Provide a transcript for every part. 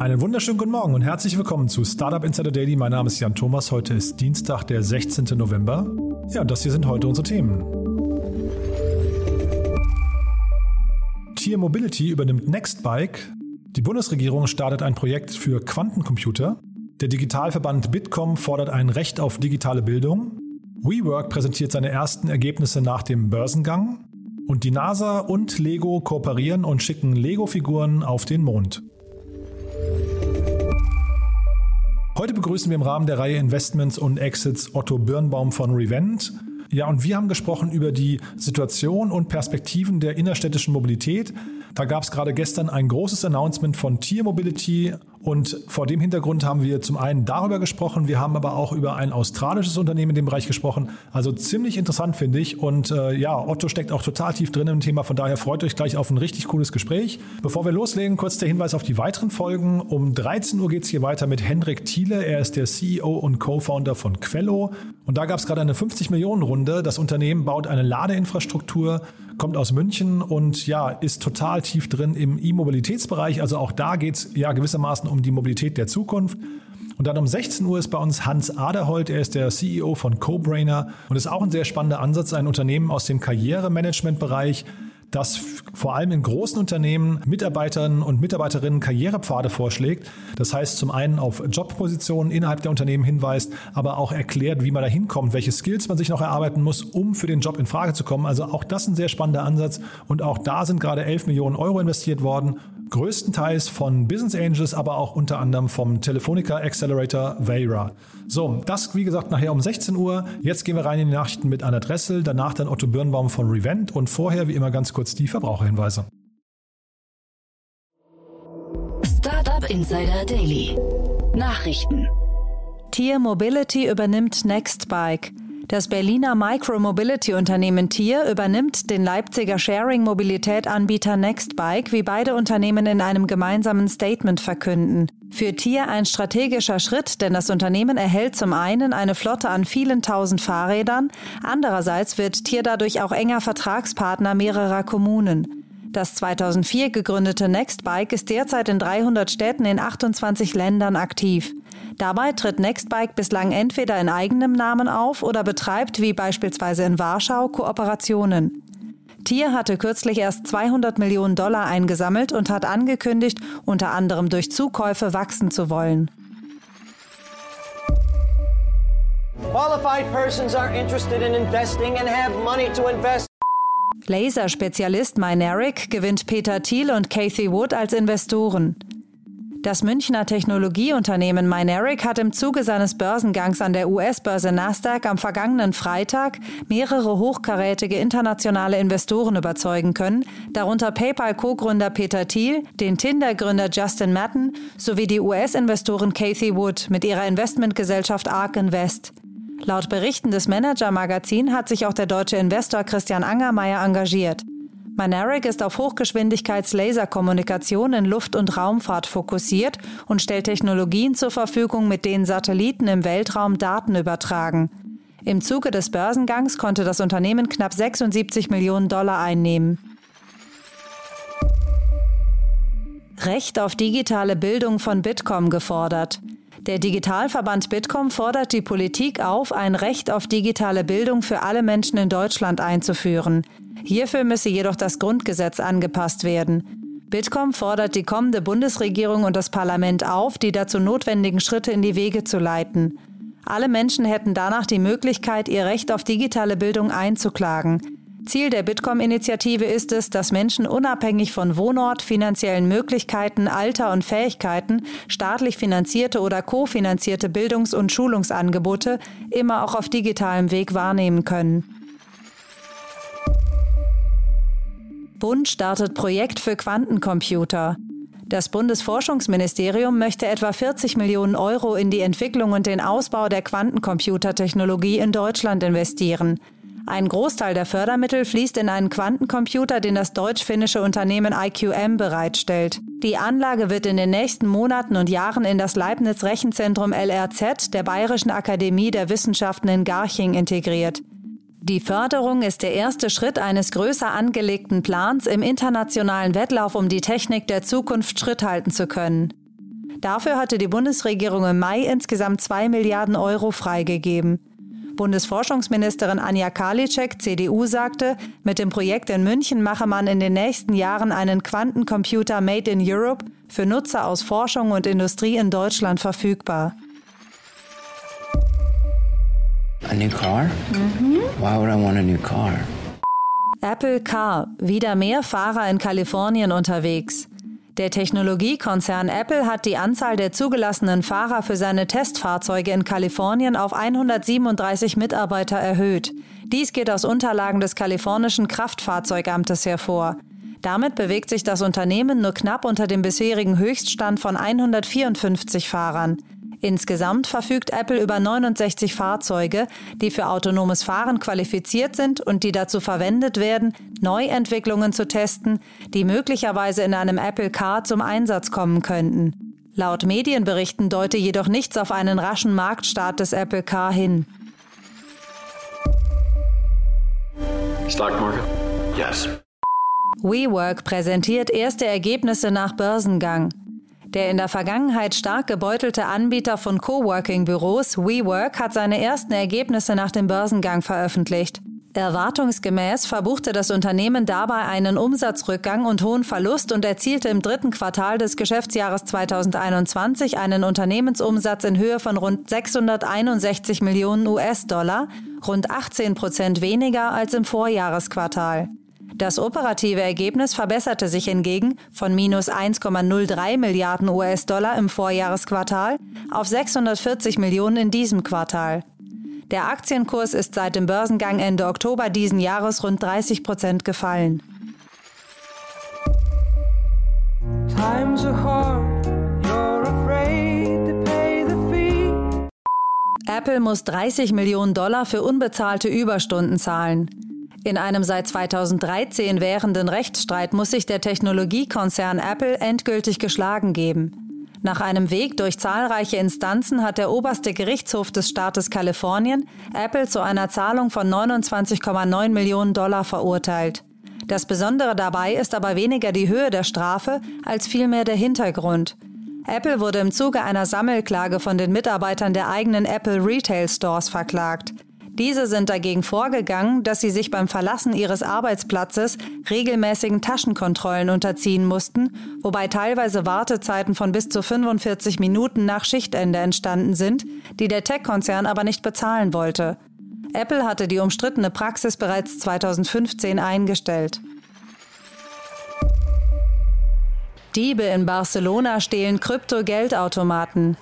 Einen wunderschönen guten Morgen und herzlich willkommen zu Startup Insider Daily. Mein Name ist Jan Thomas. Heute ist Dienstag, der 16. November. Ja, und das hier sind heute unsere Themen. Tier Mobility übernimmt Nextbike. Die Bundesregierung startet ein Projekt für Quantencomputer. Der Digitalverband Bitkom fordert ein Recht auf digitale Bildung. WeWork präsentiert seine ersten Ergebnisse nach dem Börsengang. Und die NASA und Lego kooperieren und schicken Lego-Figuren auf den Mond. Heute begrüßen wir im Rahmen der Reihe Investments und Exits Otto Birnbaum von Revent. Ja, und wir haben gesprochen über die Situation und Perspektiven der innerstädtischen Mobilität. Da gab es gerade gestern ein großes Announcement von Tier Mobility und vor dem Hintergrund haben wir zum einen darüber gesprochen, wir haben aber auch über ein australisches Unternehmen in dem Bereich gesprochen. Also ziemlich interessant finde ich. Und äh, ja, Otto steckt auch total tief drin im Thema. Von daher freut euch gleich auf ein richtig cooles Gespräch. Bevor wir loslegen, kurz der Hinweis auf die weiteren Folgen. Um 13 Uhr geht es hier weiter mit Hendrik Thiele. Er ist der CEO und Co-Founder von Quello. Und da gab es gerade eine 50 Millionen Runde. Das Unternehmen baut eine Ladeinfrastruktur kommt aus München und ja, ist total tief drin im E-Mobilitätsbereich. Also auch da geht es ja gewissermaßen um die Mobilität der Zukunft. Und dann um 16 Uhr ist bei uns Hans Aderholt, er ist der CEO von CoBrainer und ist auch ein sehr spannender Ansatz, ein Unternehmen aus dem Karrieremanagement-Bereich, das vor allem in großen Unternehmen Mitarbeitern und Mitarbeiterinnen Karrierepfade vorschlägt. Das heißt zum einen auf Jobpositionen innerhalb der Unternehmen hinweist, aber auch erklärt, wie man da hinkommt, welche Skills man sich noch erarbeiten muss, um für den Job in Frage zu kommen. Also auch das ein sehr spannender Ansatz und auch da sind gerade 11 Millionen Euro investiert worden größtenteils von Business Angels, aber auch unter anderem vom Telefonica Accelerator Veira. So, das wie gesagt nachher um 16 Uhr. Jetzt gehen wir rein in die Nachrichten mit Anna Dressel, danach dann Otto Birnbaum von Revent und vorher wie immer ganz kurz die Verbraucherhinweise. Startup Insider Daily. Nachrichten. Tier Mobility übernimmt Nextbike. Das Berliner Micromobility-Unternehmen Tier übernimmt den Leipziger Sharing-Mobilität-Anbieter Nextbike, wie beide Unternehmen in einem gemeinsamen Statement verkünden. Für Tier ein strategischer Schritt, denn das Unternehmen erhält zum einen eine Flotte an vielen tausend Fahrrädern, andererseits wird Tier dadurch auch enger Vertragspartner mehrerer Kommunen. Das 2004 gegründete Nextbike ist derzeit in 300 Städten in 28 Ländern aktiv. Dabei tritt Nextbike bislang entweder in eigenem Namen auf oder betreibt, wie beispielsweise in Warschau, Kooperationen. Tier hatte kürzlich erst 200 Millionen Dollar eingesammelt und hat angekündigt, unter anderem durch Zukäufe wachsen zu wollen. Qualified persons are interested in investing and have money to invest. Laser-Spezialist Mynaric gewinnt Peter Thiel und Kathy Wood als Investoren. Das Münchner Technologieunternehmen Mynaric hat im Zuge seines Börsengangs an der US-Börse Nasdaq am vergangenen Freitag mehrere hochkarätige internationale Investoren überzeugen können, darunter PayPal-Co-Gründer Peter Thiel, den Tinder-Gründer Justin Matten sowie die US-Investoren Kathy Wood mit ihrer Investmentgesellschaft Ark Invest. Laut Berichten des Manager Magazin hat sich auch der deutsche Investor Christian Angermeier engagiert. Maneric ist auf Hochgeschwindigkeits-Laserkommunikation in Luft- und Raumfahrt fokussiert und stellt Technologien zur Verfügung, mit denen Satelliten im Weltraum Daten übertragen. Im Zuge des Börsengangs konnte das Unternehmen knapp 76 Millionen Dollar einnehmen. Recht auf digitale Bildung von Bitkom gefordert. Der Digitalverband Bitkom fordert die Politik auf, ein Recht auf digitale Bildung für alle Menschen in Deutschland einzuführen. Hierfür müsse jedoch das Grundgesetz angepasst werden. Bitkom fordert die kommende Bundesregierung und das Parlament auf, die dazu notwendigen Schritte in die Wege zu leiten. Alle Menschen hätten danach die Möglichkeit, ihr Recht auf digitale Bildung einzuklagen. Ziel der Bitkom-Initiative ist es, dass Menschen unabhängig von Wohnort, finanziellen Möglichkeiten, Alter und Fähigkeiten staatlich finanzierte oder kofinanzierte Bildungs- und Schulungsangebote immer auch auf digitalem Weg wahrnehmen können. Bund startet Projekt für Quantencomputer. Das Bundesforschungsministerium möchte etwa 40 Millionen Euro in die Entwicklung und den Ausbau der Quantencomputertechnologie in Deutschland investieren. Ein Großteil der Fördermittel fließt in einen Quantencomputer, den das deutsch-finnische Unternehmen IQM bereitstellt. Die Anlage wird in den nächsten Monaten und Jahren in das Leibniz Rechenzentrum LRZ der Bayerischen Akademie der Wissenschaften in Garching integriert. Die Förderung ist der erste Schritt eines größer angelegten Plans, im internationalen Wettlauf um die Technik der Zukunft Schritt halten zu können. Dafür hatte die Bundesregierung im Mai insgesamt zwei Milliarden Euro freigegeben. Bundesforschungsministerin Anja Karliczek, CDU, sagte, mit dem Projekt in München mache man in den nächsten Jahren einen Quantencomputer Made in Europe für Nutzer aus Forschung und Industrie in Deutschland verfügbar. A new car? Mhm. Why would I want a new car? Apple Car, wieder mehr Fahrer in Kalifornien unterwegs. Der Technologiekonzern Apple hat die Anzahl der zugelassenen Fahrer für seine Testfahrzeuge in Kalifornien auf 137 Mitarbeiter erhöht. Dies geht aus Unterlagen des kalifornischen Kraftfahrzeugamtes hervor. Damit bewegt sich das Unternehmen nur knapp unter dem bisherigen Höchststand von 154 Fahrern. Insgesamt verfügt Apple über 69 Fahrzeuge, die für autonomes Fahren qualifiziert sind und die dazu verwendet werden, Neuentwicklungen zu testen, die möglicherweise in einem Apple Car zum Einsatz kommen könnten. Laut Medienberichten deute jedoch nichts auf einen raschen Marktstart des Apple Car hin. Stock market? Yes. WeWork präsentiert erste Ergebnisse nach Börsengang. Der in der Vergangenheit stark gebeutelte Anbieter von Coworking-Büros WeWork hat seine ersten Ergebnisse nach dem Börsengang veröffentlicht. Erwartungsgemäß verbuchte das Unternehmen dabei einen Umsatzrückgang und hohen Verlust und erzielte im dritten Quartal des Geschäftsjahres 2021 einen Unternehmensumsatz in Höhe von rund 661 Millionen US-Dollar, rund 18 Prozent weniger als im Vorjahresquartal. Das operative Ergebnis verbesserte sich hingegen von minus 1,03 Milliarden US-Dollar im Vorjahresquartal auf 640 Millionen in diesem Quartal. Der Aktienkurs ist seit dem Börsengang Ende Oktober diesen Jahres rund 30 Prozent gefallen. Apple muss 30 Millionen Dollar für unbezahlte Überstunden zahlen. In einem seit 2013 währenden Rechtsstreit muss sich der Technologiekonzern Apple endgültig geschlagen geben. Nach einem Weg durch zahlreiche Instanzen hat der oberste Gerichtshof des Staates Kalifornien Apple zu einer Zahlung von 29,9 Millionen Dollar verurteilt. Das Besondere dabei ist aber weniger die Höhe der Strafe als vielmehr der Hintergrund. Apple wurde im Zuge einer Sammelklage von den Mitarbeitern der eigenen Apple Retail Stores verklagt. Diese sind dagegen vorgegangen, dass sie sich beim Verlassen ihres Arbeitsplatzes regelmäßigen Taschenkontrollen unterziehen mussten, wobei teilweise Wartezeiten von bis zu 45 Minuten nach Schichtende entstanden sind, die der Tech-Konzern aber nicht bezahlen wollte. Apple hatte die umstrittene Praxis bereits 2015 eingestellt. Diebe in Barcelona stehlen Krypto-Geldautomaten.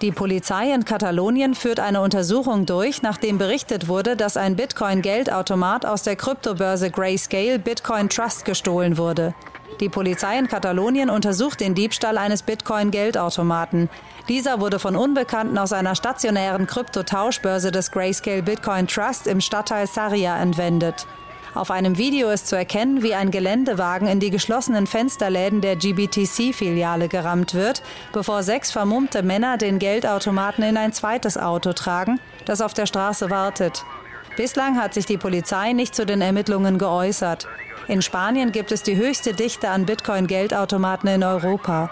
Die Polizei in Katalonien führt eine Untersuchung durch, nachdem berichtet wurde, dass ein Bitcoin-Geldautomat aus der Kryptobörse Grayscale Bitcoin Trust gestohlen wurde. Die Polizei in Katalonien untersucht den Diebstahl eines Bitcoin-Geldautomaten. Dieser wurde von Unbekannten aus einer stationären Kryptotauschbörse des Grayscale Bitcoin Trust im Stadtteil Sarria entwendet. Auf einem Video ist zu erkennen, wie ein Geländewagen in die geschlossenen Fensterläden der GBTC-Filiale gerammt wird, bevor sechs vermummte Männer den Geldautomaten in ein zweites Auto tragen, das auf der Straße wartet. Bislang hat sich die Polizei nicht zu den Ermittlungen geäußert. In Spanien gibt es die höchste Dichte an Bitcoin-Geldautomaten in Europa.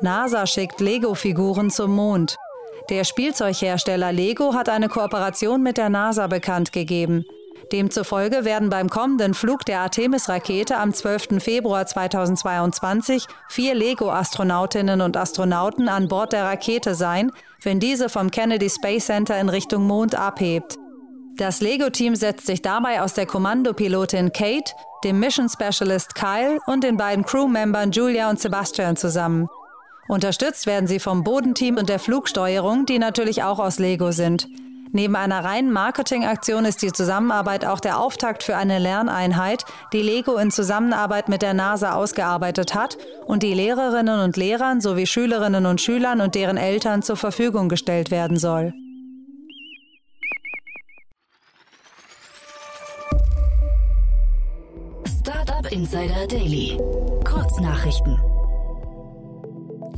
NASA schickt Lego-Figuren zum Mond. Der Spielzeughersteller Lego hat eine Kooperation mit der NASA bekannt gegeben. Demzufolge werden beim kommenden Flug der Artemis-Rakete am 12. Februar 2022 vier Lego-Astronautinnen und Astronauten an Bord der Rakete sein, wenn diese vom Kennedy Space Center in Richtung Mond abhebt. Das Lego-Team setzt sich dabei aus der Kommandopilotin Kate, dem Mission Specialist Kyle und den beiden Crewmembern Julia und Sebastian zusammen. Unterstützt werden sie vom Bodenteam und der Flugsteuerung, die natürlich auch aus Lego sind. Neben einer reinen Marketingaktion ist die Zusammenarbeit auch der Auftakt für eine Lerneinheit, die Lego in Zusammenarbeit mit der NASA ausgearbeitet hat und die Lehrerinnen und Lehrern sowie Schülerinnen und Schülern und deren Eltern zur Verfügung gestellt werden soll. Startup Insider Daily. Kurznachrichten.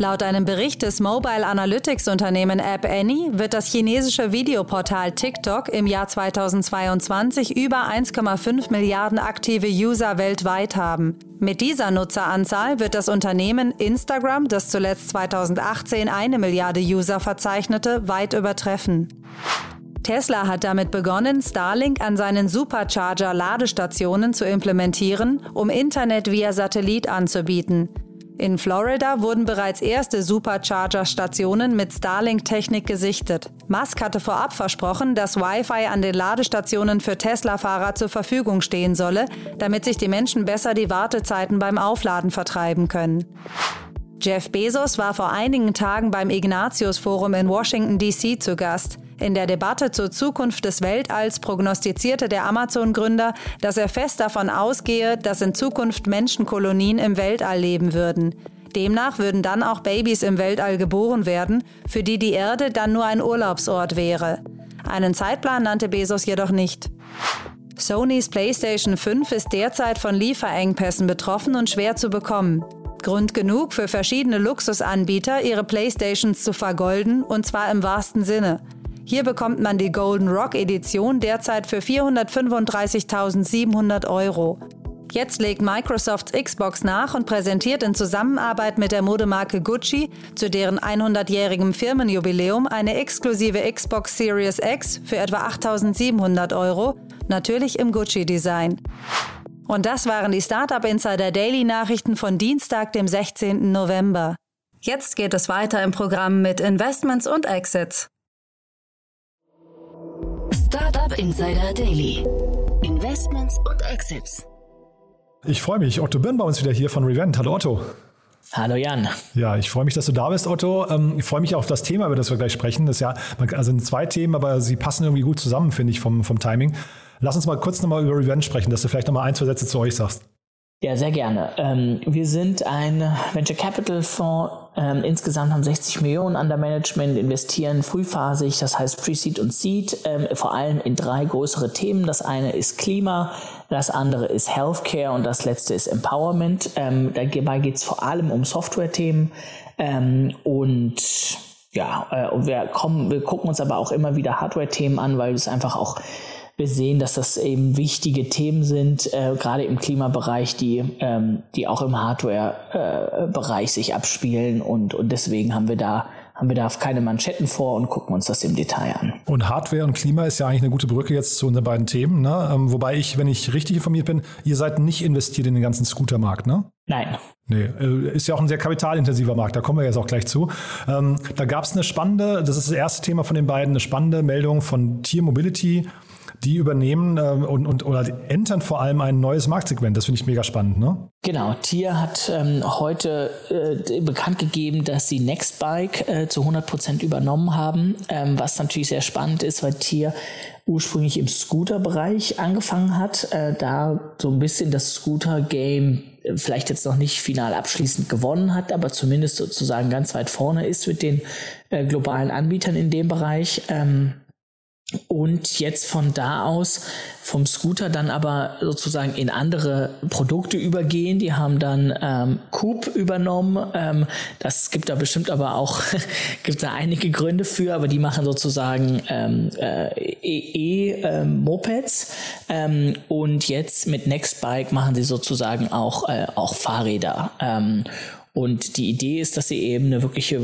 Laut einem Bericht des Mobile Analytics Unternehmen App Annie wird das chinesische Videoportal TikTok im Jahr 2022 über 1,5 Milliarden aktive User weltweit haben. Mit dieser Nutzeranzahl wird das Unternehmen Instagram, das zuletzt 2018 eine Milliarde User verzeichnete, weit übertreffen. Tesla hat damit begonnen, Starlink an seinen Supercharger-Ladestationen zu implementieren, um Internet via Satellit anzubieten. In Florida wurden bereits erste Supercharger-Stationen mit Starlink-Technik gesichtet. Musk hatte vorab versprochen, dass Wi-Fi an den Ladestationen für Tesla-Fahrer zur Verfügung stehen solle, damit sich die Menschen besser die Wartezeiten beim Aufladen vertreiben können. Jeff Bezos war vor einigen Tagen beim Ignatius Forum in Washington, D.C. zu Gast. In der Debatte zur Zukunft des Weltalls prognostizierte der Amazon-Gründer, dass er fest davon ausgehe, dass in Zukunft Menschenkolonien im Weltall leben würden. Demnach würden dann auch Babys im Weltall geboren werden, für die die Erde dann nur ein Urlaubsort wäre. Einen Zeitplan nannte Bezos jedoch nicht. Sonys PlayStation 5 ist derzeit von Lieferengpässen betroffen und schwer zu bekommen. Grund genug für verschiedene Luxusanbieter, ihre Playstations zu vergolden, und zwar im wahrsten Sinne. Hier bekommt man die Golden Rock Edition derzeit für 435.700 Euro. Jetzt legt Microsofts Xbox nach und präsentiert in Zusammenarbeit mit der Modemarke Gucci zu deren 100-jährigem Firmenjubiläum eine exklusive Xbox Series X für etwa 8.700 Euro, natürlich im Gucci-Design. Und das waren die Startup Insider Daily Nachrichten von Dienstag, dem 16. November. Jetzt geht es weiter im Programm mit Investments und Exits. Startup Insider Daily. Investments und Exits. Ich freue mich. Otto Birnbaum ist wieder hier von Revent. Hallo Otto. Hallo Jan. Ja, ich freue mich, dass du da bist, Otto. Ähm, ich freue mich auf das Thema, über das wir gleich sprechen. Das ist ja, also sind zwei Themen, aber sie passen irgendwie gut zusammen, finde ich, vom, vom Timing. Lass uns mal kurz nochmal über Revent sprechen, dass du vielleicht nochmal ein, zwei Sätze zu euch sagst. Ja, sehr gerne. Ähm, wir sind ein Venture Capital Fonds. Ähm, insgesamt haben 60 Millionen under Management, investieren frühphasig, das heißt Pre-Seed und Seed, ähm, vor allem in drei größere Themen. Das eine ist Klima, das andere ist Healthcare und das letzte ist Empowerment. Ähm, dabei geht es vor allem um Software-Themen ähm, und ja, äh, wir kommen, wir gucken uns aber auch immer wieder Hardware-Themen an, weil es einfach auch wir sehen, dass das eben wichtige Themen sind, äh, gerade im Klimabereich, die, ähm, die auch im Hardware-Bereich sich abspielen. Und, und deswegen haben wir da haben wir da keine Manschetten vor und gucken uns das im Detail an. Und Hardware und Klima ist ja eigentlich eine gute Brücke jetzt zu unseren beiden Themen. Ne? Ähm, wobei ich, wenn ich richtig informiert bin, ihr seid nicht investiert in den ganzen Scootermarkt, ne? Nein. Nee, äh, ist ja auch ein sehr kapitalintensiver Markt, da kommen wir jetzt auch gleich zu. Ähm, da gab es eine spannende, das ist das erste Thema von den beiden, eine spannende Meldung von Tier Mobility die übernehmen äh, und, und oder entern vor allem ein neues Marktsegment. Das finde ich mega spannend, ne? Genau, Tier hat ähm, heute äh, bekannt gegeben, dass sie Nextbike äh, zu 100 Prozent übernommen haben, ähm, was natürlich sehr spannend ist, weil Tier ursprünglich im Scooter-Bereich angefangen hat, äh, da so ein bisschen das Scooter-Game äh, vielleicht jetzt noch nicht final abschließend gewonnen hat, aber zumindest sozusagen ganz weit vorne ist mit den äh, globalen Anbietern in dem Bereich. Ähm, und jetzt von da aus vom Scooter dann aber sozusagen in andere Produkte übergehen. Die haben dann ähm, Coop übernommen. Ähm, das gibt da bestimmt aber auch gibt da einige Gründe für, aber die machen sozusagen ähm, äh, E-Mopeds ähm, und jetzt mit Nextbike machen sie sozusagen auch äh, auch Fahrräder. Und die Idee ist, dass sie eben eine wirkliche,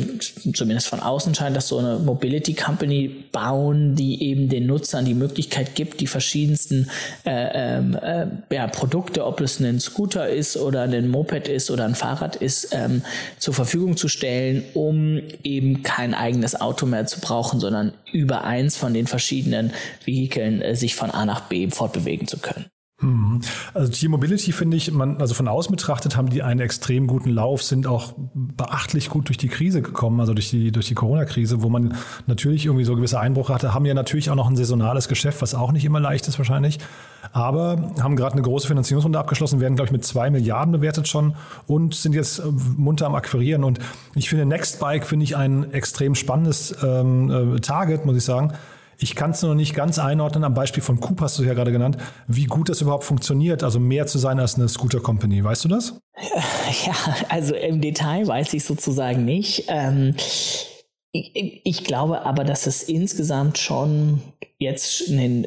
zumindest von außen scheint, dass so eine Mobility Company bauen, die eben den Nutzern die Möglichkeit gibt, die verschiedensten äh, ähm, äh, ja, Produkte, ob es ein Scooter ist oder ein Moped ist oder ein Fahrrad ist, ähm, zur Verfügung zu stellen, um eben kein eigenes Auto mehr zu brauchen, sondern über eins von den verschiedenen Vehikeln äh, sich von A nach B fortbewegen zu können. Mhm. Also T-Mobility finde ich, man, also von außen betrachtet haben die einen extrem guten Lauf, sind auch beachtlich gut durch die Krise gekommen, also durch die, durch die Corona-Krise, wo man natürlich irgendwie so gewisse Einbrüche hatte, haben ja natürlich auch noch ein saisonales Geschäft, was auch nicht immer leicht ist wahrscheinlich, aber haben gerade eine große Finanzierungsrunde abgeschlossen, werden glaube ich mit zwei Milliarden bewertet schon und sind jetzt äh, munter am Akquirieren und ich finde Nextbike finde ich ein extrem spannendes ähm, äh, Target, muss ich sagen, ich kann es noch nicht ganz einordnen, am Beispiel von Coop hast du ja gerade genannt, wie gut das überhaupt funktioniert, also mehr zu sein als eine Scooter Company. Weißt du das? Ja, also im Detail weiß ich sozusagen nicht. Ähm, ich, ich, glaube aber, dass es insgesamt schon jetzt einen,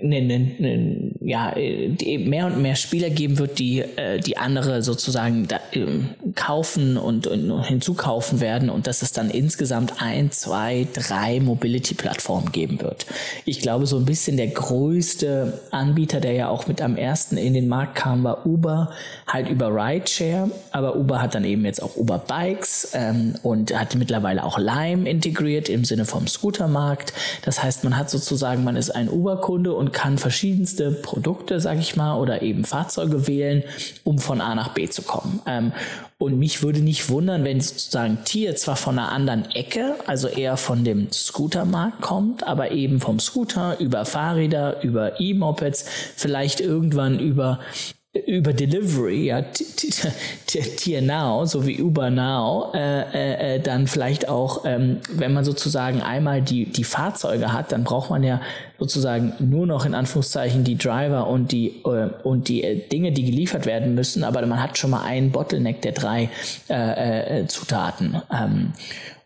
einen, einen, ja, mehr und mehr Spieler geben wird, die, äh, die andere sozusagen ähm, kaufen und, und hinzukaufen werden und dass es dann insgesamt ein, zwei, drei Mobility-Plattformen geben wird. Ich glaube, so ein bisschen der größte Anbieter, der ja auch mit am ersten in den Markt kam, war Uber, halt über Rideshare, aber Uber hat dann eben jetzt auch Uber Bikes ähm, und hat mittlerweile auch Lime integriert im Sinne vom Scootermarkt. Das heißt, man hat sozusagen sozusagen, man ist ein Uber-Kunde und kann verschiedenste Produkte, sage ich mal, oder eben Fahrzeuge wählen, um von A nach B zu kommen. Ähm, und mich würde nicht wundern, wenn sozusagen Tier zwar von einer anderen Ecke, also eher von dem Scootermarkt kommt, aber eben vom Scooter über Fahrräder, über E-Mopeds, vielleicht irgendwann über über Delivery, ja, Tier Now, so wie Uber Now, äh, äh, äh, dann vielleicht auch, ähm, wenn man sozusagen einmal die, die Fahrzeuge hat, dann braucht man ja sozusagen nur noch in Anführungszeichen die Driver und die, äh, und die äh, Dinge, die geliefert werden müssen, aber man hat schon mal einen Bottleneck der drei äh, äh, Zutaten. Ähm,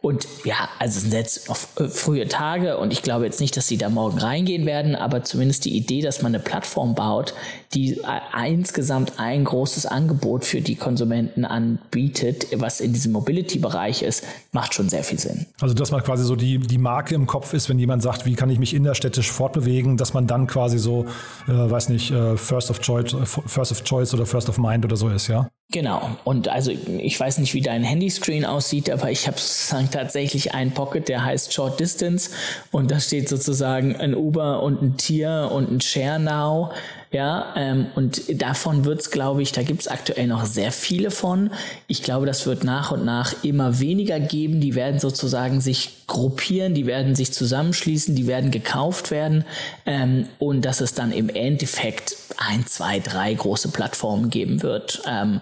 und ja, also sind jetzt noch äh, frühe Tage und ich glaube jetzt nicht, dass sie da morgen reingehen werden, aber zumindest die Idee, dass man eine Plattform baut, die äh, insgesamt ein großes Angebot für die Konsumenten anbietet, was in diesem Mobility-Bereich ist, macht schon sehr viel Sinn. Also dass man quasi so die, die Marke im Kopf ist, wenn jemand sagt, wie kann ich mich innerstädtisch fortbewegen, dass man dann quasi so, äh, weiß nicht, äh, First of Choice, First of Choice oder First of Mind oder so ist, ja? Genau. Und also ich weiß nicht, wie dein Handyscreen aussieht, aber ich habe sozusagen tatsächlich einen Pocket, der heißt Short Distance und da steht sozusagen ein Uber und ein Tier und ein Share Now ja, ähm, und davon wird es, glaube ich, da gibt es aktuell noch sehr viele von. Ich glaube, das wird nach und nach immer weniger geben. Die werden sozusagen sich gruppieren, die werden sich zusammenschließen, die werden gekauft werden ähm, und dass es dann im Endeffekt ein, zwei, drei große Plattformen geben wird. Ähm,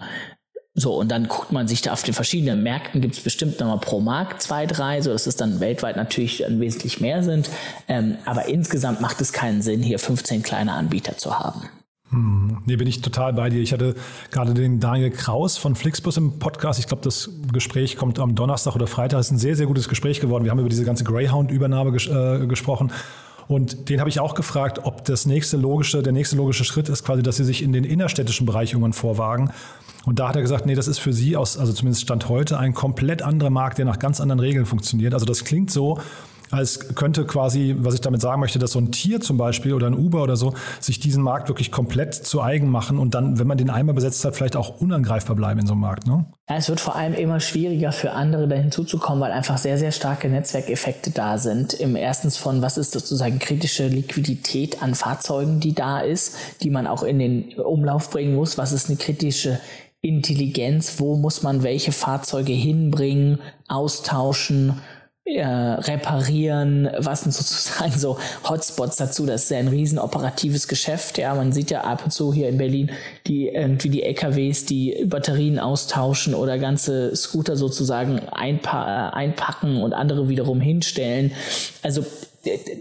so, und dann guckt man sich da auf den verschiedenen Märkten, gibt es bestimmt nochmal pro Markt zwei, drei, so dass es dann weltweit natürlich dann wesentlich mehr sind. Ähm, aber insgesamt macht es keinen Sinn, hier 15 kleine Anbieter zu haben. Hm, nee, bin ich total bei dir. Ich hatte gerade den Daniel Kraus von Flixbus im Podcast. Ich glaube, das Gespräch kommt am Donnerstag oder Freitag. Das ist ein sehr, sehr gutes Gespräch geworden. Wir haben über diese ganze Greyhound-Übernahme ges äh, gesprochen. Und den habe ich auch gefragt, ob das nächste logische, der nächste logische Schritt ist quasi, dass sie sich in den innerstädtischen Bereich irgendwann vorwagen. Und da hat er gesagt, nee, das ist für sie aus, also zumindest Stand heute, ein komplett anderer Markt, der nach ganz anderen Regeln funktioniert. Also das klingt so, als könnte quasi, was ich damit sagen möchte, dass so ein Tier zum Beispiel oder ein Uber oder so sich diesen Markt wirklich komplett zu eigen machen und dann, wenn man den einmal besetzt hat, vielleicht auch unangreifbar bleiben in so einem Markt. Ne? Ja, es wird vor allem immer schwieriger für andere da hinzuzukommen, weil einfach sehr, sehr starke Netzwerkeffekte da sind. Im erstens von, was ist sozusagen kritische Liquidität an Fahrzeugen, die da ist, die man auch in den Umlauf bringen muss. Was ist eine kritische Intelligenz, wo muss man welche Fahrzeuge hinbringen, austauschen, äh, reparieren, was sind sozusagen so Hotspots dazu. Das ist ja ein riesen operatives Geschäft. Ja, man sieht ja ab und zu hier in Berlin die irgendwie die LKWs, die Batterien austauschen oder ganze Scooter sozusagen einpa einpacken und andere wiederum hinstellen. Also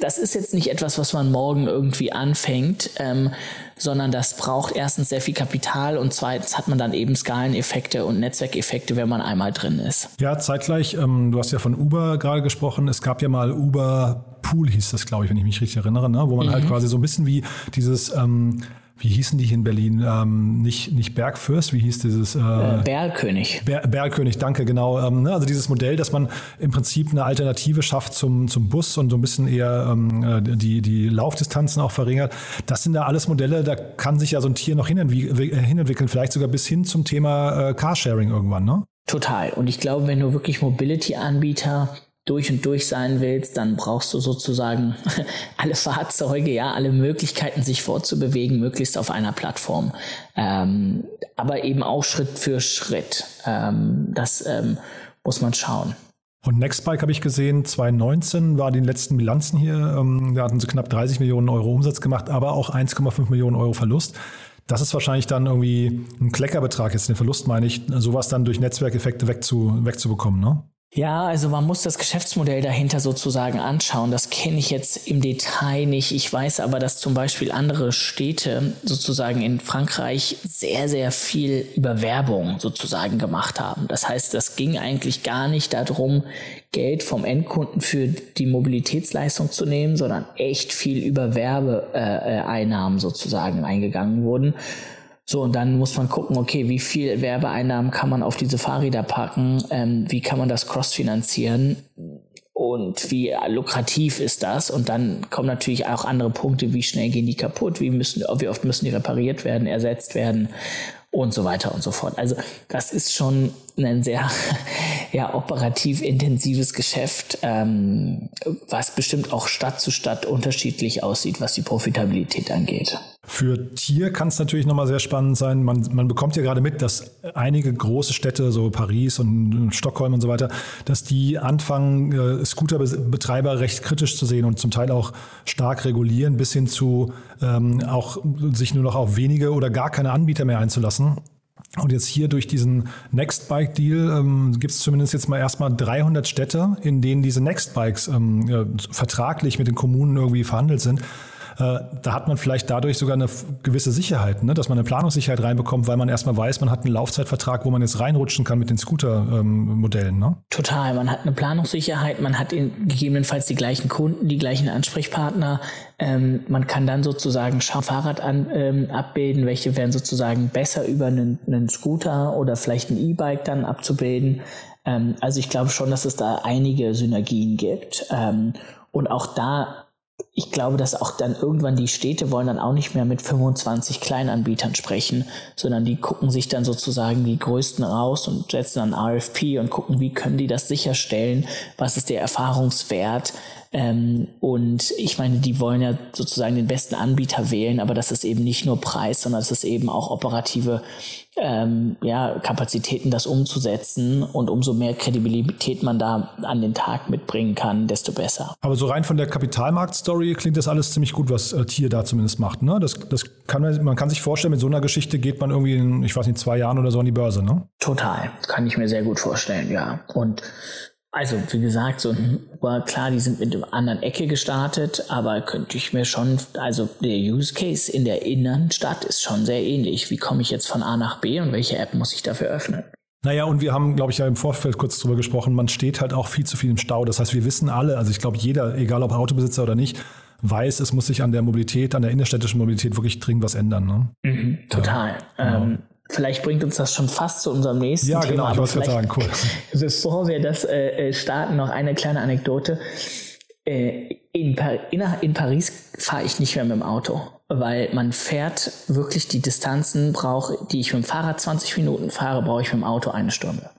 das ist jetzt nicht etwas, was man morgen irgendwie anfängt, ähm, sondern das braucht erstens sehr viel Kapital und zweitens hat man dann eben Skaleneffekte und Netzwerkeffekte, wenn man einmal drin ist. Ja, zeitgleich, ähm, du hast ja von Uber gerade gesprochen. Es gab ja mal Uber Pool, hieß das, glaube ich, wenn ich mich richtig erinnere, ne? wo man halt mhm. halt quasi so ein bisschen wie dieses ähm, wie hießen die hier in Berlin? Ähm, nicht, nicht Bergfürst, wie hieß dieses? Äh, äh Bergkönig. Ber Bergkönig, danke, genau. Ähm, ne? Also dieses Modell, dass man im Prinzip eine Alternative schafft zum, zum Bus und so ein bisschen eher ähm, äh, die, die Laufdistanzen auch verringert. Das sind da alles Modelle, da kann sich ja so ein Tier noch hinentwickeln, vielleicht sogar bis hin zum Thema äh, Carsharing irgendwann, ne? Total. Und ich glaube, wenn du wirklich Mobility-Anbieter durch und durch sein willst, dann brauchst du sozusagen alle Fahrzeuge, ja, alle Möglichkeiten, sich fortzubewegen, möglichst auf einer Plattform. Ähm, aber eben auch Schritt für Schritt. Ähm, das ähm, muss man schauen. Und Nextbike habe ich gesehen, 2019 war die letzten Bilanzen hier. Ähm, da hatten sie knapp 30 Millionen Euro Umsatz gemacht, aber auch 1,5 Millionen Euro Verlust. Das ist wahrscheinlich dann irgendwie ein Kleckerbetrag, jetzt den Verlust meine ich, sowas dann durch Netzwerkeffekte wegzu, wegzubekommen, ne? Ja, also man muss das Geschäftsmodell dahinter sozusagen anschauen. Das kenne ich jetzt im Detail nicht. Ich weiß aber, dass zum Beispiel andere Städte sozusagen in Frankreich sehr, sehr viel über Werbung sozusagen gemacht haben. Das heißt, das ging eigentlich gar nicht darum, Geld vom Endkunden für die Mobilitätsleistung zu nehmen, sondern echt viel über Werbeeinnahmen sozusagen eingegangen wurden. So, und dann muss man gucken, okay, wie viel Werbeeinnahmen kann man auf diese Fahrräder packen, ähm, wie kann man das crossfinanzieren und wie lukrativ ist das? Und dann kommen natürlich auch andere Punkte, wie schnell gehen die kaputt, wie müssen, wie oft müssen die repariert werden, ersetzt werden und so weiter und so fort. Also das ist schon ein sehr ja, operativ intensives Geschäft, ähm, was bestimmt auch Stadt zu Stadt unterschiedlich aussieht, was die Profitabilität angeht. Für Tier kann es natürlich nochmal sehr spannend sein. Man, man bekommt ja gerade mit, dass einige große Städte, so Paris und Stockholm und so weiter, dass die anfangen, äh, Scooterbetreiber recht kritisch zu sehen und zum Teil auch stark regulieren, bis hin zu ähm, auch sich nur noch auf wenige oder gar keine Anbieter mehr einzulassen. Und jetzt hier durch diesen Nextbike-Deal ähm, gibt es zumindest jetzt mal erstmal 300 Städte, in denen diese Nextbikes ähm, äh, vertraglich mit den Kommunen irgendwie verhandelt sind. Äh, da hat man vielleicht dadurch sogar eine gewisse Sicherheit, ne? dass man eine Planungssicherheit reinbekommt, weil man erstmal weiß, man hat einen Laufzeitvertrag, wo man jetzt reinrutschen kann mit den Scooter-Modellen. Ähm, ne? Total, man hat eine Planungssicherheit, man hat gegebenenfalls die gleichen Kunden, die gleichen Ansprechpartner. Ähm, man kann dann sozusagen Fahrrad an, ähm, abbilden, welche wären sozusagen besser über einen, einen Scooter oder vielleicht ein E-Bike dann abzubilden. Ähm, also ich glaube schon, dass es da einige Synergien gibt. Ähm, und auch da ich glaube, dass auch dann irgendwann die Städte wollen dann auch nicht mehr mit 25 Kleinanbietern sprechen, sondern die gucken sich dann sozusagen die größten raus und setzen dann RFP und gucken, wie können die das sicherstellen, was ist der Erfahrungswert, ähm, und ich meine, die wollen ja sozusagen den besten Anbieter wählen, aber das ist eben nicht nur Preis, sondern es ist eben auch operative ähm, ja, Kapazitäten, das umzusetzen. Und umso mehr Kredibilität man da an den Tag mitbringen kann, desto besser. Aber so rein von der Kapitalmarktstory klingt das alles ziemlich gut, was äh, Tier da zumindest macht. Ne? Das, das kann man, man kann sich vorstellen, mit so einer Geschichte geht man irgendwie in, ich weiß nicht, zwei Jahren oder so an die Börse, ne? Total. Kann ich mir sehr gut vorstellen, ja. Und also, wie gesagt, so war klar, die sind mit einer anderen Ecke gestartet, aber könnte ich mir schon, also der Use Case in der Innenstadt ist schon sehr ähnlich. Wie komme ich jetzt von A nach B und welche App muss ich dafür öffnen? Naja, und wir haben, glaube ich, ja im Vorfeld kurz drüber gesprochen, man steht halt auch viel zu viel im Stau. Das heißt, wir wissen alle, also ich glaube, jeder, egal ob Autobesitzer oder nicht, weiß, es muss sich an der Mobilität, an der innerstädtischen Mobilität wirklich dringend was ändern. Ne? Mhm, total. Ja, genau. ähm, Vielleicht bringt uns das schon fast zu unserem nächsten ja, Thema. Ja, genau, ich wollte sagen, cool. Bevor wir das äh, äh, starten, noch eine kleine Anekdote. Äh, in, Par in, in Paris fahre ich nicht mehr mit dem Auto, weil man fährt wirklich die Distanzen, braucht, die ich mit dem Fahrrad 20 Minuten fahre, brauche ich mit dem Auto eine Stunde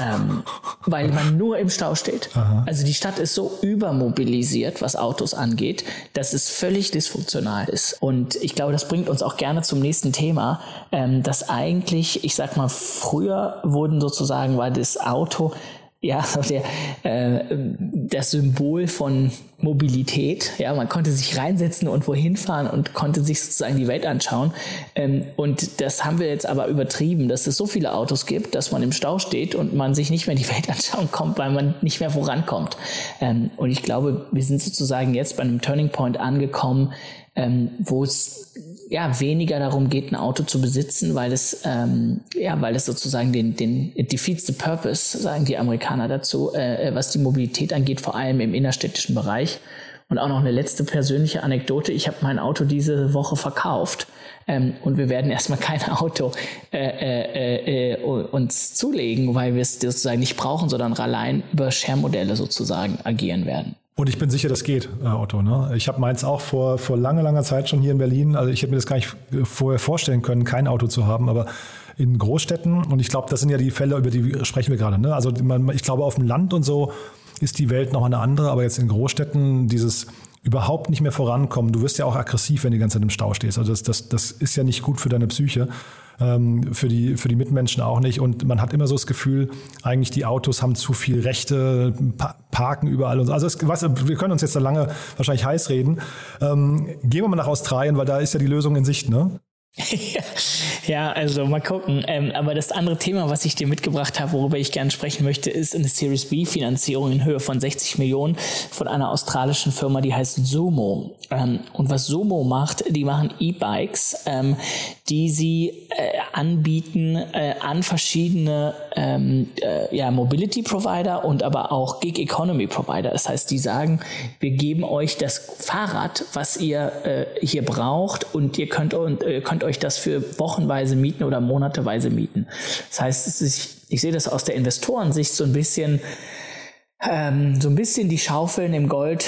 ähm, weil man nur im Stau steht. Aha. Also die Stadt ist so übermobilisiert, was Autos angeht, dass es völlig dysfunktional ist. Und ich glaube, das bringt uns auch gerne zum nächsten Thema, ähm, dass eigentlich, ich sag mal, früher wurden sozusagen, war das Auto ja, der, äh, das Symbol von Mobilität. Ja, man konnte sich reinsetzen und wohin fahren und konnte sich sozusagen die Welt anschauen. Ähm, und das haben wir jetzt aber übertrieben, dass es so viele Autos gibt, dass man im Stau steht und man sich nicht mehr die Welt anschauen kommt, weil man nicht mehr vorankommt. Ähm, und ich glaube, wir sind sozusagen jetzt bei einem Turning Point angekommen, ähm, wo es ja weniger darum geht, ein Auto zu besitzen, weil es ähm, ja, weil es sozusagen den den it defeats the purpose, sagen die Amerikaner dazu, äh, was die Mobilität angeht, vor allem im innerstädtischen Bereich. Und auch noch eine letzte persönliche Anekdote. Ich habe mein Auto diese Woche verkauft ähm, und wir werden erstmal kein Auto äh, äh, äh, uns zulegen, weil wir es sozusagen nicht brauchen, sondern allein über Share-Modelle sozusagen agieren werden. Und ich bin sicher, das geht, äh, Otto. Ne? Ich habe meins auch vor, vor langer, langer Zeit schon hier in Berlin. Also ich hätte mir das gar nicht vorher vorstellen können, kein Auto zu haben, aber in Großstädten, und ich glaube, das sind ja die Fälle, über die sprechen wir gerade. Ne? Also ich glaube, auf dem Land und so ist die Welt nochmal eine andere, aber jetzt in Großstädten dieses überhaupt nicht mehr vorankommen. Du wirst ja auch aggressiv, wenn du die ganze Zeit im Stau stehst. Also das, das, das ist ja nicht gut für deine Psyche, für, die, für die Mitmenschen auch nicht. Und man hat immer so das Gefühl, eigentlich die Autos haben zu viel Rechte, parken überall und so. Also es, wir können uns jetzt da lange wahrscheinlich heiß reden. Ähm, gehen wir mal nach Australien, weil da ist ja die Lösung in Sicht, ne? ja, also mal gucken. Ähm, aber das andere Thema, was ich dir mitgebracht habe, worüber ich gerne sprechen möchte, ist eine Series B-Finanzierung in Höhe von 60 Millionen von einer australischen Firma, die heißt Sumo. Ähm, und was Sumo macht, die machen E-Bikes, ähm, die sie äh, anbieten äh, an verschiedene ähm, äh, ja, Mobility Provider und aber auch Gig Economy Provider. Das heißt, die sagen, wir geben euch das Fahrrad, was ihr äh, hier braucht und ihr könnt, und, äh, könnt euch das für wochenweise mieten oder monateweise mieten. Das heißt, ich, ich sehe das aus der Investorensicht so ein bisschen ähm, so ein bisschen die Schaufeln im Gold,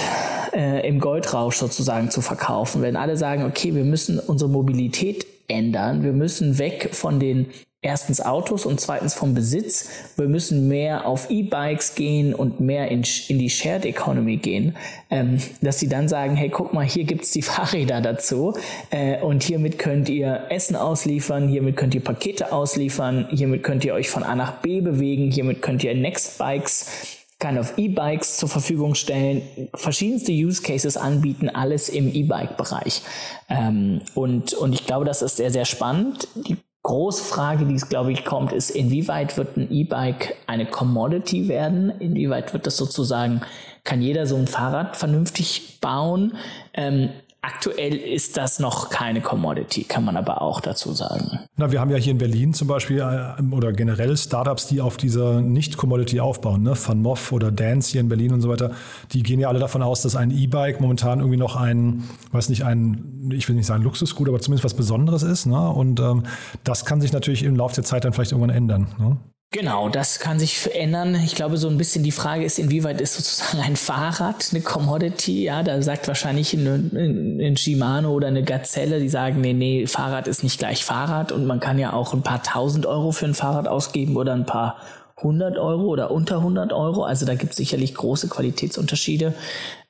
äh, im Goldrausch sozusagen zu verkaufen. Wenn alle sagen, okay, wir müssen unsere Mobilität ändern, wir müssen weg von den erstens Autos und zweitens vom Besitz. Wir müssen mehr auf E-Bikes gehen und mehr in, in die Shared Economy gehen, ähm, dass sie dann sagen, hey, guck mal, hier gibt's die Fahrräder dazu äh, und hiermit könnt ihr Essen ausliefern, hiermit könnt ihr Pakete ausliefern, hiermit könnt ihr euch von A nach B bewegen, hiermit könnt ihr Next Bikes kind of E-Bikes zur Verfügung stellen, verschiedenste Use Cases anbieten, alles im E-Bike-Bereich. Ähm, und, und ich glaube, das ist sehr, sehr spannend. Die große Frage, die es, glaube ich, kommt, ist, inwieweit wird ein E-Bike eine Commodity werden? Inwieweit wird das sozusagen, kann jeder so ein Fahrrad vernünftig bauen? Ähm, Aktuell ist das noch keine Commodity, kann man aber auch dazu sagen. Na, wir haben ja hier in Berlin zum Beispiel äh, oder generell Startups, die auf dieser Nicht-Commodity aufbauen, ne? Van Moff oder Dance hier in Berlin und so weiter. Die gehen ja alle davon aus, dass ein E-Bike momentan irgendwie noch ein, weiß nicht, ein, ich will nicht sagen Luxusgut, aber zumindest was Besonderes ist. Ne? Und ähm, das kann sich natürlich im Laufe der Zeit dann vielleicht irgendwann ändern. Ne? Genau, das kann sich verändern. Ich glaube, so ein bisschen die Frage ist, inwieweit ist sozusagen ein Fahrrad eine Commodity? Ja, da sagt wahrscheinlich ein, ein Shimano oder eine Gazelle, die sagen, nee, nee, Fahrrad ist nicht gleich Fahrrad und man kann ja auch ein paar tausend Euro für ein Fahrrad ausgeben oder ein paar hundert Euro oder unter 100 Euro. Also da gibt es sicherlich große Qualitätsunterschiede.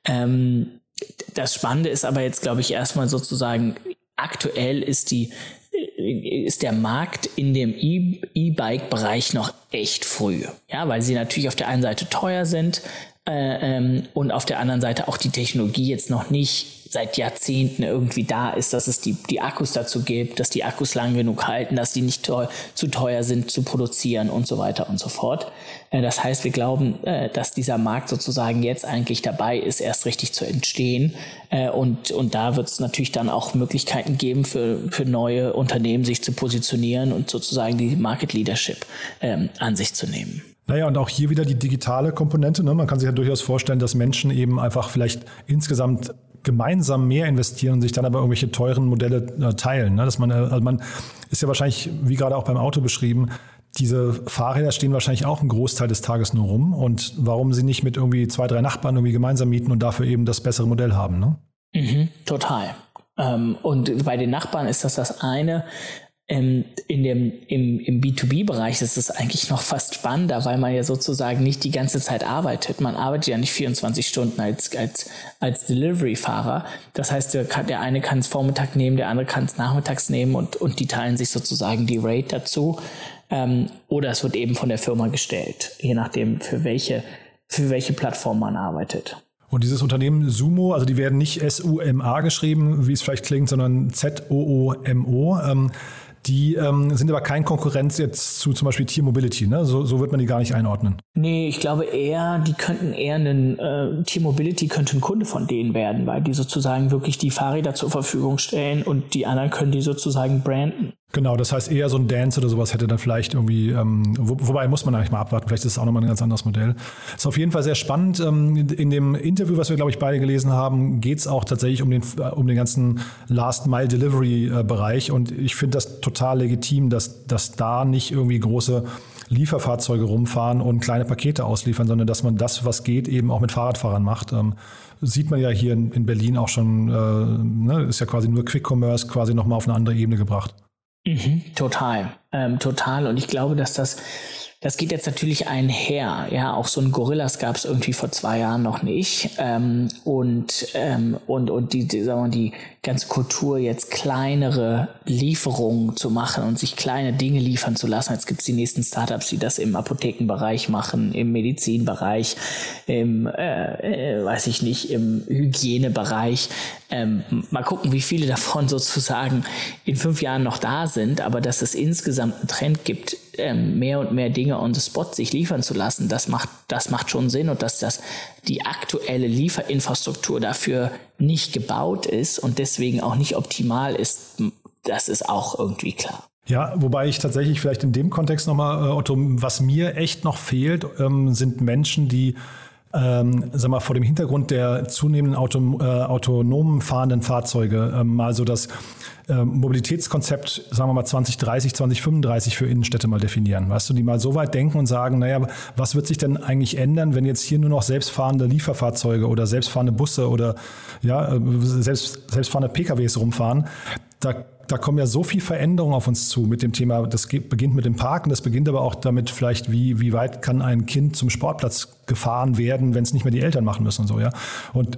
Ähm, das Spannende ist aber jetzt, glaube ich, erstmal sozusagen, aktuell ist die ist der Markt in dem E-Bike-Bereich noch echt früh. Ja, weil sie natürlich auf der einen Seite teuer sind äh, ähm, und auf der anderen Seite auch die Technologie jetzt noch nicht seit Jahrzehnten irgendwie da ist, dass es die, die Akkus dazu gibt, dass die Akkus lang genug halten, dass die nicht teuer, zu teuer sind zu produzieren und so weiter und so fort. Äh, das heißt, wir glauben, äh, dass dieser Markt sozusagen jetzt eigentlich dabei ist, erst richtig zu entstehen. Äh, und, und da wird es natürlich dann auch Möglichkeiten geben für, für neue Unternehmen, sich zu positionieren und sozusagen die Market Leadership ähm, an sich zu nehmen. Naja, und auch hier wieder die digitale Komponente. Ne? Man kann sich ja durchaus vorstellen, dass Menschen eben einfach vielleicht insgesamt gemeinsam mehr investieren und sich dann aber irgendwelche teuren Modelle äh, teilen. Ne? Dass man, äh, also man ist ja wahrscheinlich, wie gerade auch beim Auto beschrieben, diese Fahrräder stehen wahrscheinlich auch einen Großteil des Tages nur rum. Und warum sie nicht mit irgendwie zwei, drei Nachbarn irgendwie gemeinsam mieten und dafür eben das bessere Modell haben, ne? Mhm, total. Ähm, und bei den Nachbarn ist das das eine ähm, in dem, im, im B2B-Bereich ist es eigentlich noch fast spannender, weil man ja sozusagen nicht die ganze Zeit arbeitet. Man arbeitet ja nicht 24 Stunden als, als, als Delivery-Fahrer. Das heißt, der, kann, der eine kann es Vormittag nehmen, der andere kann es nachmittags nehmen und, und die teilen sich sozusagen die Rate dazu. Ähm, oder es wird eben von der Firma gestellt, je nachdem, für welche, für welche Plattform man arbeitet. Und dieses Unternehmen Sumo, also die werden nicht S-U-M-A geschrieben, wie es vielleicht klingt, sondern Z-O-O-M-O. Ähm, die ähm, sind aber kein Konkurrenz jetzt zu zum Beispiel Tier Mobility, ne? So, so wird man die gar nicht einordnen. Nee, ich glaube eher, die könnten eher einen äh, Tier Mobility könnte ein Kunde von denen werden, weil die sozusagen wirklich die Fahrräder zur Verfügung stellen und die anderen können die sozusagen branden. Genau, das heißt eher so ein Dance oder sowas hätte dann vielleicht irgendwie, ähm, wo, wobei muss man eigentlich mal abwarten, vielleicht ist es auch nochmal ein ganz anderes Modell. Ist auf jeden Fall sehr spannend. Ähm, in dem Interview, was wir, glaube ich, beide gelesen haben, geht es auch tatsächlich um den, um den ganzen Last-Mile-Delivery-Bereich äh, und ich finde das total legitim, dass, dass da nicht irgendwie große Lieferfahrzeuge rumfahren und kleine Pakete ausliefern, sondern dass man das, was geht, eben auch mit Fahrradfahrern macht. Ähm, sieht man ja hier in, in Berlin auch schon, äh, ne, ist ja quasi nur Quick Commerce quasi nochmal auf eine andere Ebene gebracht. Mhm, total, ähm, total. Und ich glaube, dass das Das geht jetzt natürlich einher. Ja, auch so ein Gorillas gab es irgendwie vor zwei Jahren noch nicht. Ähm, und, ähm, und, und die, die, sagen wir, die ganze Kultur jetzt kleinere Lieferungen zu machen und sich kleine Dinge liefern zu lassen. Jetzt gibt es die nächsten Startups, die das im Apothekenbereich machen, im Medizinbereich, im, äh, äh, weiß ich nicht, im Hygienebereich. Ähm, mal gucken, wie viele davon sozusagen in fünf Jahren noch da sind, aber dass es insgesamt einen Trend gibt, ähm, mehr und mehr Dinge on the spot sich liefern zu lassen, das macht, das macht schon Sinn und dass das die aktuelle Lieferinfrastruktur dafür nicht gebaut ist und deswegen auch nicht optimal ist, das ist auch irgendwie klar. Ja, wobei ich tatsächlich vielleicht in dem Kontext nochmal, äh, Otto, was mir echt noch fehlt, ähm, sind Menschen, die ähm, sag mal, vor dem Hintergrund der zunehmenden Auto, äh, autonomen fahrenden Fahrzeuge ähm, mal so das äh, Mobilitätskonzept, sagen wir mal 2030, 2035 für Innenstädte mal definieren. Weißt du, die mal so weit denken und sagen, naja, was wird sich denn eigentlich ändern, wenn jetzt hier nur noch selbstfahrende Lieferfahrzeuge oder selbstfahrende Busse oder ja, äh, selbst, selbstfahrende PKWs rumfahren? Da da kommen ja so viel Veränderungen auf uns zu mit dem Thema, das beginnt mit dem Parken, das beginnt aber auch damit vielleicht, wie, wie weit kann ein Kind zum Sportplatz gefahren werden, wenn es nicht mehr die Eltern machen müssen und so, ja. Und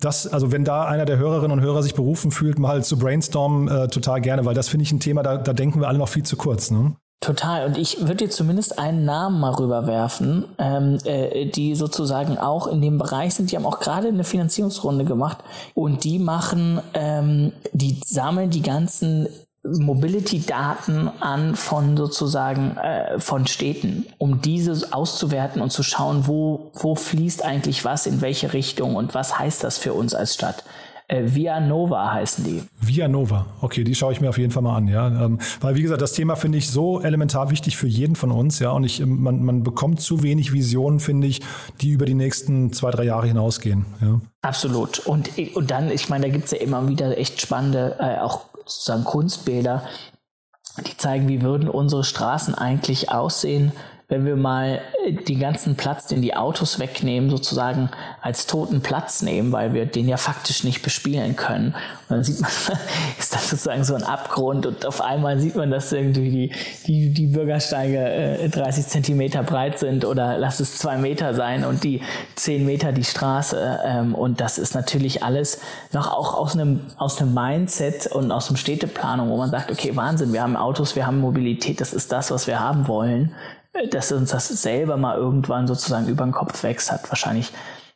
das, also wenn da einer der Hörerinnen und Hörer sich berufen fühlt, mal zu brainstormen, äh, total gerne, weil das finde ich ein Thema, da, da denken wir alle noch viel zu kurz. Ne? Total. Und ich würde dir zumindest einen Namen mal rüberwerfen, ähm, äh, die sozusagen auch in dem Bereich sind. Die haben auch gerade eine Finanzierungsrunde gemacht und die machen, ähm, die sammeln die ganzen Mobility-Daten an von sozusagen äh, von Städten, um diese auszuwerten und zu schauen, wo, wo fließt eigentlich was, in welche Richtung und was heißt das für uns als Stadt. Äh, Via Nova heißen die. Via Nova, okay, die schaue ich mir auf jeden Fall mal an, ja. Ähm, weil wie gesagt, das Thema finde ich so elementar wichtig für jeden von uns, ja. Und ich, ähm, man, man bekommt zu wenig Visionen, finde ich, die über die nächsten zwei, drei Jahre hinausgehen. Ja. Absolut. Und, und dann, ich meine, da gibt es ja immer wieder echt spannende, äh, auch sozusagen Kunstbilder, die zeigen, wie würden unsere Straßen eigentlich aussehen, wenn wir mal äh, den ganzen Platz, den die Autos wegnehmen, sozusagen als toten Platz nehmen, weil wir den ja faktisch nicht bespielen können. Und dann sieht man, ist das sozusagen so ein Abgrund und auf einmal sieht man, dass irgendwie die, die, die Bürgersteige äh, 30 Zentimeter breit sind oder lass es zwei Meter sein und die zehn Meter die Straße. Ähm, und das ist natürlich alles noch auch aus einem, aus einem Mindset und aus einem Städteplanung, wo man sagt, okay, Wahnsinn, wir haben Autos, wir haben Mobilität, das ist das, was wir haben wollen dass uns das selber mal irgendwann sozusagen über den Kopf wächst, hat wahrscheinlich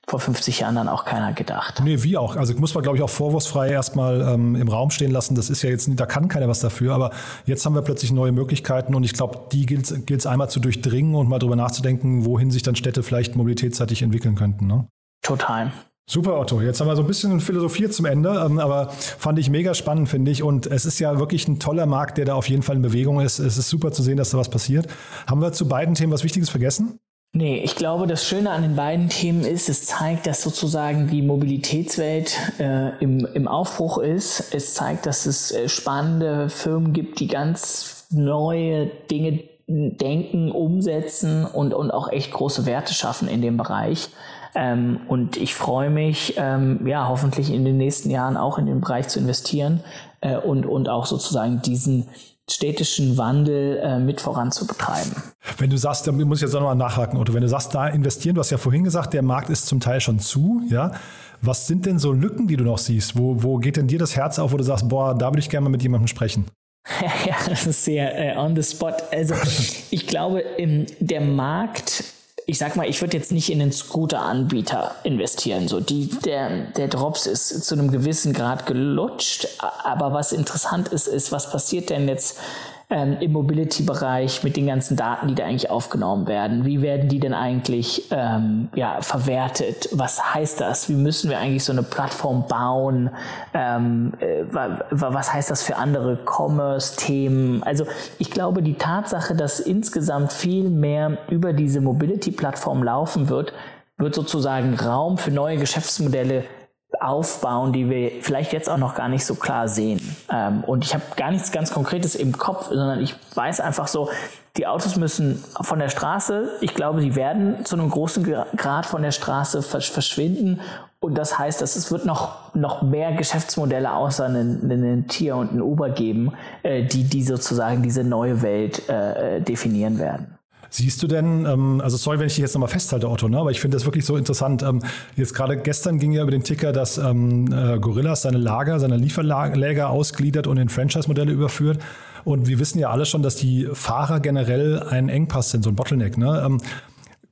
vor 50 Jahren dann auch keiner gedacht. Nee, wie auch. Also muss man, glaube ich, auch vorwurfsfrei erstmal ähm, im Raum stehen lassen. Das ist ja jetzt, da kann keiner was dafür. Aber jetzt haben wir plötzlich neue Möglichkeiten und ich glaube, die gilt es einmal zu durchdringen und mal drüber nachzudenken, wohin sich dann Städte vielleicht mobilitätsseitig entwickeln könnten. Ne? Total. Super, Otto. Jetzt haben wir so ein bisschen philosophiert zum Ende, ähm, aber fand ich mega spannend, finde ich. Und es ist ja wirklich ein toller Markt, der da auf jeden Fall in Bewegung ist. Es ist super zu sehen, dass da was passiert. Haben wir zu beiden Themen was Wichtiges vergessen? Nee, ich glaube, das Schöne an den beiden Themen ist, es zeigt, dass sozusagen die Mobilitätswelt äh, im, im Aufbruch ist. Es zeigt, dass es äh, spannende Firmen gibt, die ganz neue Dinge denken, umsetzen und, und auch echt große Werte schaffen in dem Bereich. Ähm, und ich freue mich, ähm, ja, hoffentlich in den nächsten Jahren auch in den Bereich zu investieren äh, und, und auch sozusagen diesen städtischen Wandel äh, mit voranzubetreiben. Wenn du sagst, da muss ich jetzt auch nochmal nachhaken, Otto, wenn du sagst, da investieren, du hast ja vorhin gesagt, der Markt ist zum Teil schon zu, ja. Was sind denn so Lücken, die du noch siehst? Wo, wo geht denn dir das Herz auf, wo du sagst, boah, da würde ich gerne mal mit jemandem sprechen? ja, das ist sehr äh, on the spot. Also ich glaube, im, der Markt ich sag mal, ich würde jetzt nicht in den Scooter-Anbieter investieren. So, die, der, der Drops ist zu einem gewissen Grad gelutscht. Aber was interessant ist, ist, was passiert denn jetzt ähm, im Mobility-Bereich mit den ganzen Daten, die da eigentlich aufgenommen werden? Wie werden die denn eigentlich ähm, ja, verwertet? Was heißt das? Wie müssen wir eigentlich so eine Plattform bauen? Ähm, äh, was heißt das für andere Commerce-Themen? Also ich glaube, die Tatsache, dass insgesamt viel mehr über diese Mobility-Plattform laufen wird, wird sozusagen Raum für neue Geschäftsmodelle aufbauen, die wir vielleicht jetzt auch noch gar nicht so klar sehen. Ähm, und ich habe gar nichts ganz Konkretes im Kopf, sondern ich weiß einfach so, die Autos müssen von der Straße, ich glaube, sie werden zu einem großen Grad von der Straße verschwinden. Und das heißt, dass es wird noch, noch mehr Geschäftsmodelle außer einen, einen Tier und ein Uber geben, äh, die, die sozusagen diese neue Welt äh, definieren werden. Siehst du denn, ähm, also sorry, wenn ich dich jetzt nochmal festhalte, Otto, ne, aber ich finde das wirklich so interessant. Ähm, jetzt gerade gestern ging ja über den Ticker, dass ähm, äh, Gorillas seine Lager, seine Lieferläger ausgliedert und in Franchise-Modelle überführt. Und wir wissen ja alle schon, dass die Fahrer generell ein Engpass sind, so ein Bottleneck. Ne? Ähm,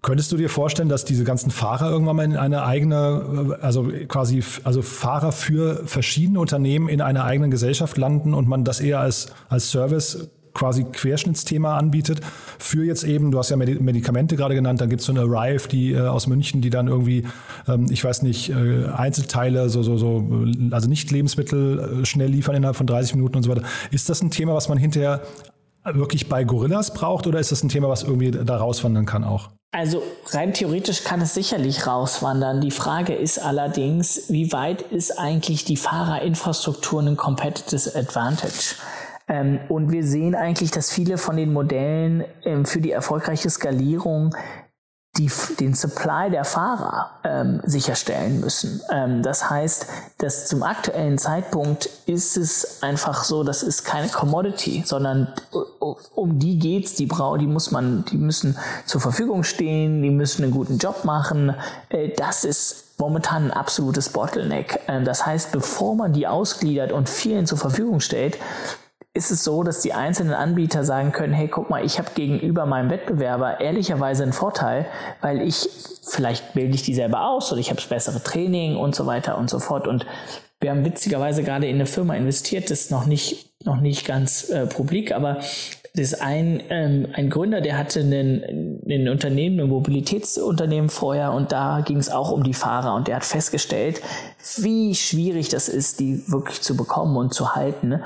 Könntest du dir vorstellen, dass diese ganzen Fahrer irgendwann mal in eine eigene, also quasi, also Fahrer für verschiedene Unternehmen in einer eigenen Gesellschaft landen und man das eher als, als Service quasi Querschnittsthema anbietet für jetzt eben, du hast ja Medikamente gerade genannt, dann gibt es so eine Arrive, die äh, aus München, die dann irgendwie, ähm, ich weiß nicht, äh, Einzelteile, so, so, so, also nicht Lebensmittel äh, schnell liefern innerhalb von 30 Minuten und so weiter. Ist das ein Thema, was man hinterher wirklich bei Gorillas braucht oder ist das ein Thema, was irgendwie da rauswandern kann auch? Also rein theoretisch kann es sicherlich rauswandern. Die Frage ist allerdings, wie weit ist eigentlich die Fahrerinfrastruktur ein Competitive Advantage? Ähm, und wir sehen eigentlich, dass viele von den Modellen ähm, für die erfolgreiche Skalierung die, den Supply der Fahrer ähm, sicherstellen müssen. Ähm, das heißt, dass zum aktuellen Zeitpunkt ist es einfach so, das ist keine Commodity, sondern um die geht's. Die brau, die muss man, die müssen zur Verfügung stehen, die müssen einen guten Job machen. Äh, das ist momentan ein absolutes Bottleneck. Äh, das heißt, bevor man die ausgliedert und vielen zur Verfügung stellt, ist es so, dass die einzelnen Anbieter sagen können, hey, guck mal, ich habe gegenüber meinem Wettbewerber ehrlicherweise einen Vorteil, weil ich, vielleicht bilde ich die selber aus oder ich habe bessere Training und so weiter und so fort. Und wir haben witzigerweise gerade in eine Firma investiert, das ist noch nicht, noch nicht ganz äh, publik, aber das ist ein, ähm, ein Gründer, der hatte einen, ein Unternehmen, ein Mobilitätsunternehmen vorher und da ging es auch um die Fahrer und der hat festgestellt, wie schwierig das ist, die wirklich zu bekommen und zu halten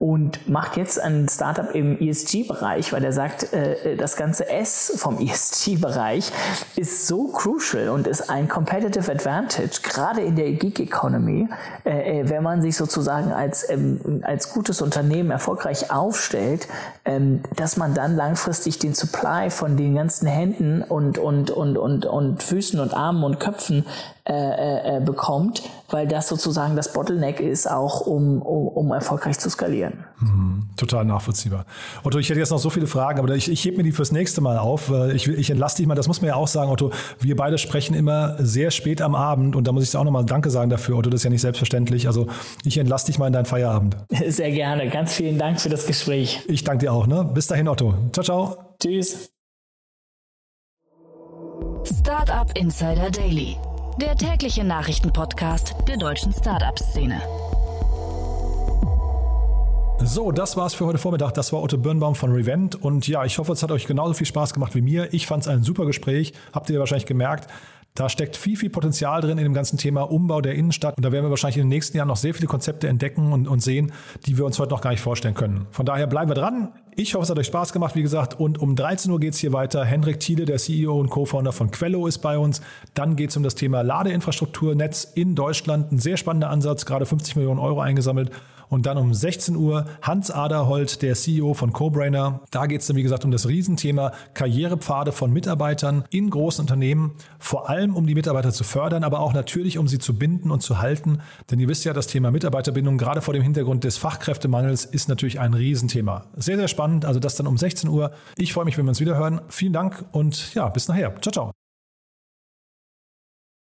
und macht jetzt ein Startup im ESG-Bereich, weil er sagt, äh, das ganze S vom ESG-Bereich ist so crucial und ist ein Competitive Advantage, gerade in der Gig Economy, äh, äh, wenn man sich sozusagen als, ähm, als gutes Unternehmen erfolgreich aufstellt, ähm, dass man dann langfristig den Supply von den ganzen Händen und, und, und, und, und Füßen und Armen und Köpfen äh, äh, äh, bekommt, weil das sozusagen das Bottleneck ist, auch um, um, um erfolgreich zu skalieren. Mhm, total nachvollziehbar. Otto, ich hätte jetzt noch so viele Fragen, aber ich, ich hebe mir die fürs nächste Mal auf. Ich, ich entlasse dich mal, das muss man ja auch sagen, Otto, wir beide sprechen immer sehr spät am Abend und da muss ich auch nochmal Danke sagen dafür, Otto, das ist ja nicht selbstverständlich. Also ich entlasse dich mal in deinen Feierabend. Sehr gerne, ganz vielen Dank für das Gespräch. Ich danke dir auch. Ne? Bis dahin, Otto. Ciao, ciao. Tschüss. Startup Insider Daily der tägliche Nachrichtenpodcast der deutschen Startup-Szene. So, das war's für heute Vormittag. Das war Otto Birnbaum von Revent. Und ja, ich hoffe, es hat euch genauso viel Spaß gemacht wie mir. Ich fand es ein super Gespräch. Habt ihr wahrscheinlich gemerkt. Da steckt viel, viel Potenzial drin in dem ganzen Thema Umbau der Innenstadt. Und da werden wir wahrscheinlich in den nächsten Jahren noch sehr viele Konzepte entdecken und, und sehen, die wir uns heute noch gar nicht vorstellen können. Von daher bleiben wir dran. Ich hoffe, es hat euch Spaß gemacht, wie gesagt. Und um 13 Uhr geht es hier weiter. Hendrik Thiele, der CEO und Co-Founder von Quello, ist bei uns. Dann geht es um das Thema Ladeinfrastrukturnetz in Deutschland. Ein sehr spannender Ansatz, gerade 50 Millionen Euro eingesammelt. Und dann um 16 Uhr Hans Aderholt, der CEO von CoBrainer. Da geht es dann, wie gesagt, um das Riesenthema Karrierepfade von Mitarbeitern in großen Unternehmen. Vor allem, um die Mitarbeiter zu fördern, aber auch natürlich, um sie zu binden und zu halten. Denn ihr wisst ja, das Thema Mitarbeiterbindung, gerade vor dem Hintergrund des Fachkräftemangels, ist natürlich ein Riesenthema. Sehr, sehr spannend. Also das dann um 16 Uhr. Ich freue mich, wenn wir uns wieder hören. Vielen Dank und ja, bis nachher. Ciao, ciao.